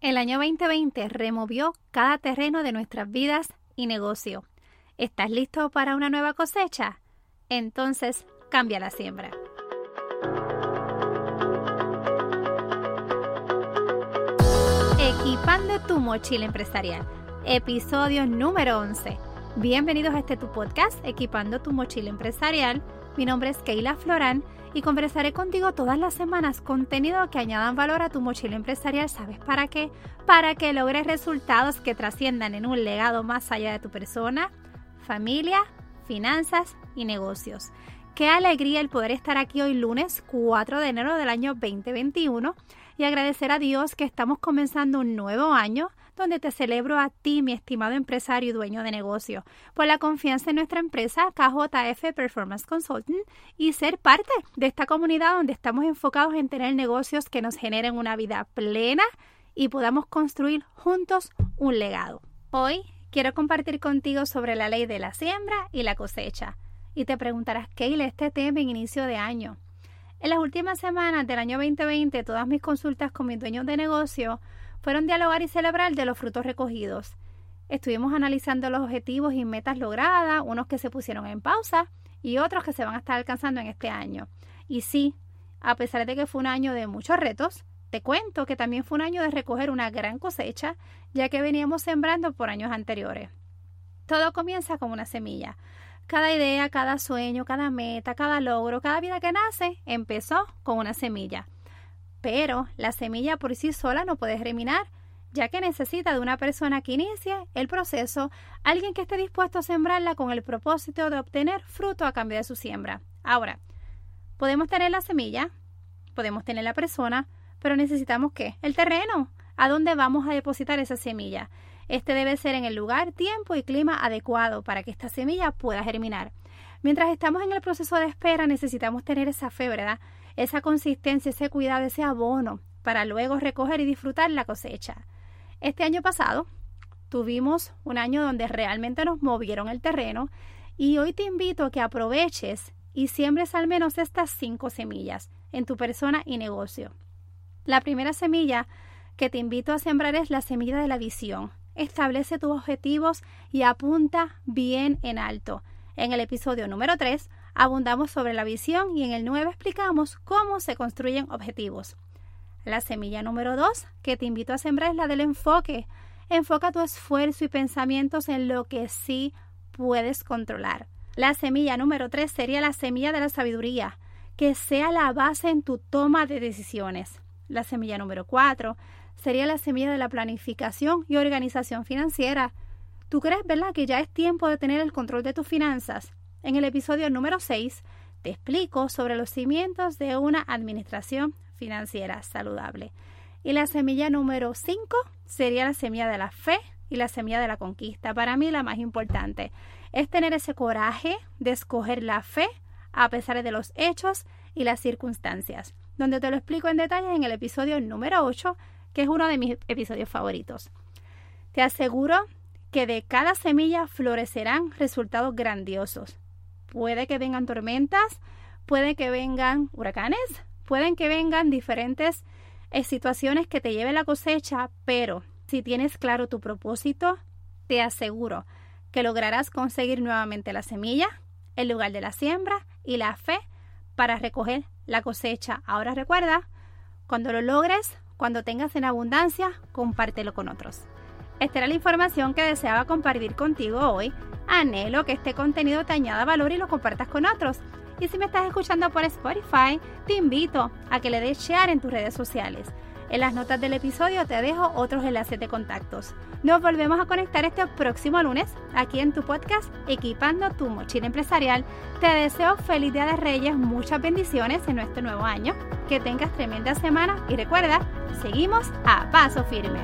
El año 2020 removió cada terreno de nuestras vidas y negocio. ¿Estás listo para una nueva cosecha? Entonces, cambia la siembra. Equipando tu mochila empresarial, episodio número 11. Bienvenidos a este tu podcast, Equipando tu mochila empresarial. Mi nombre es Keila Florán y conversaré contigo todas las semanas contenido que añadan valor a tu mochila empresarial. ¿Sabes para qué? Para que logres resultados que trasciendan en un legado más allá de tu persona, familia, finanzas y negocios. Qué alegría el poder estar aquí hoy lunes 4 de enero del año 2021 y agradecer a Dios que estamos comenzando un nuevo año donde te celebro a ti, mi estimado empresario y dueño de negocio, por la confianza en nuestra empresa KJF Performance Consulting y ser parte de esta comunidad donde estamos enfocados en tener negocios que nos generen una vida plena y podamos construir juntos un legado. Hoy quiero compartir contigo sobre la ley de la siembra y la cosecha. Y te preguntarás, Keila, este tema en inicio de año. En las últimas semanas del año 2020, todas mis consultas con mis dueños de negocio fueron dialogar y celebrar de los frutos recogidos. Estuvimos analizando los objetivos y metas logradas, unos que se pusieron en pausa y otros que se van a estar alcanzando en este año. Y sí, a pesar de que fue un año de muchos retos, te cuento que también fue un año de recoger una gran cosecha, ya que veníamos sembrando por años anteriores. Todo comienza con una semilla. Cada idea, cada sueño, cada meta, cada logro, cada vida que nace empezó con una semilla. Pero la semilla por sí sola no puede germinar, ya que necesita de una persona que inicie el proceso, alguien que esté dispuesto a sembrarla con el propósito de obtener fruto a cambio de su siembra. Ahora, podemos tener la semilla, podemos tener la persona, pero necesitamos qué? El terreno. ¿A dónde vamos a depositar esa semilla? Este debe ser en el lugar, tiempo y clima adecuado para que esta semilla pueda germinar. Mientras estamos en el proceso de espera, necesitamos tener esa fe, ¿verdad? esa consistencia, ese cuidado, ese abono para luego recoger y disfrutar la cosecha. Este año pasado tuvimos un año donde realmente nos movieron el terreno y hoy te invito a que aproveches y siembres al menos estas cinco semillas en tu persona y negocio. La primera semilla que te invito a sembrar es la semilla de la visión. Establece tus objetivos y apunta bien en alto. En el episodio número 3 abundamos sobre la visión y en el 9 explicamos cómo se construyen objetivos. La semilla número 2 que te invito a sembrar es la del enfoque. Enfoca tu esfuerzo y pensamientos en lo que sí puedes controlar. La semilla número 3 sería la semilla de la sabiduría, que sea la base en tu toma de decisiones. La semilla número 4 sería la semilla de la planificación y organización financiera. ¿Tú crees, verdad, que ya es tiempo de tener el control de tus finanzas? En el episodio número 6 te explico sobre los cimientos de una administración financiera saludable. Y la semilla número 5 sería la semilla de la fe y la semilla de la conquista. Para mí la más importante es tener ese coraje de escoger la fe a pesar de los hechos y las circunstancias, donde te lo explico en detalle en el episodio número 8, que es uno de mis episodios favoritos. Te aseguro que de cada semilla florecerán resultados grandiosos. Puede que vengan tormentas, puede que vengan huracanes, pueden que vengan diferentes eh, situaciones que te lleven la cosecha, pero si tienes claro tu propósito, te aseguro que lograrás conseguir nuevamente la semilla, el lugar de la siembra y la fe para recoger la cosecha. Ahora recuerda, cuando lo logres, cuando tengas en abundancia, compártelo con otros. Esta era la información que deseaba compartir contigo hoy. Anhelo que este contenido te añada valor y lo compartas con otros. Y si me estás escuchando por Spotify, te invito a que le des share en tus redes sociales. En las notas del episodio te dejo otros enlaces de contactos. Nos volvemos a conectar este próximo lunes aquí en tu podcast Equipando tu mochila empresarial. Te deseo feliz Día de Reyes, muchas bendiciones en nuestro nuevo año. Que tengas tremenda semana y recuerda, seguimos a paso firme.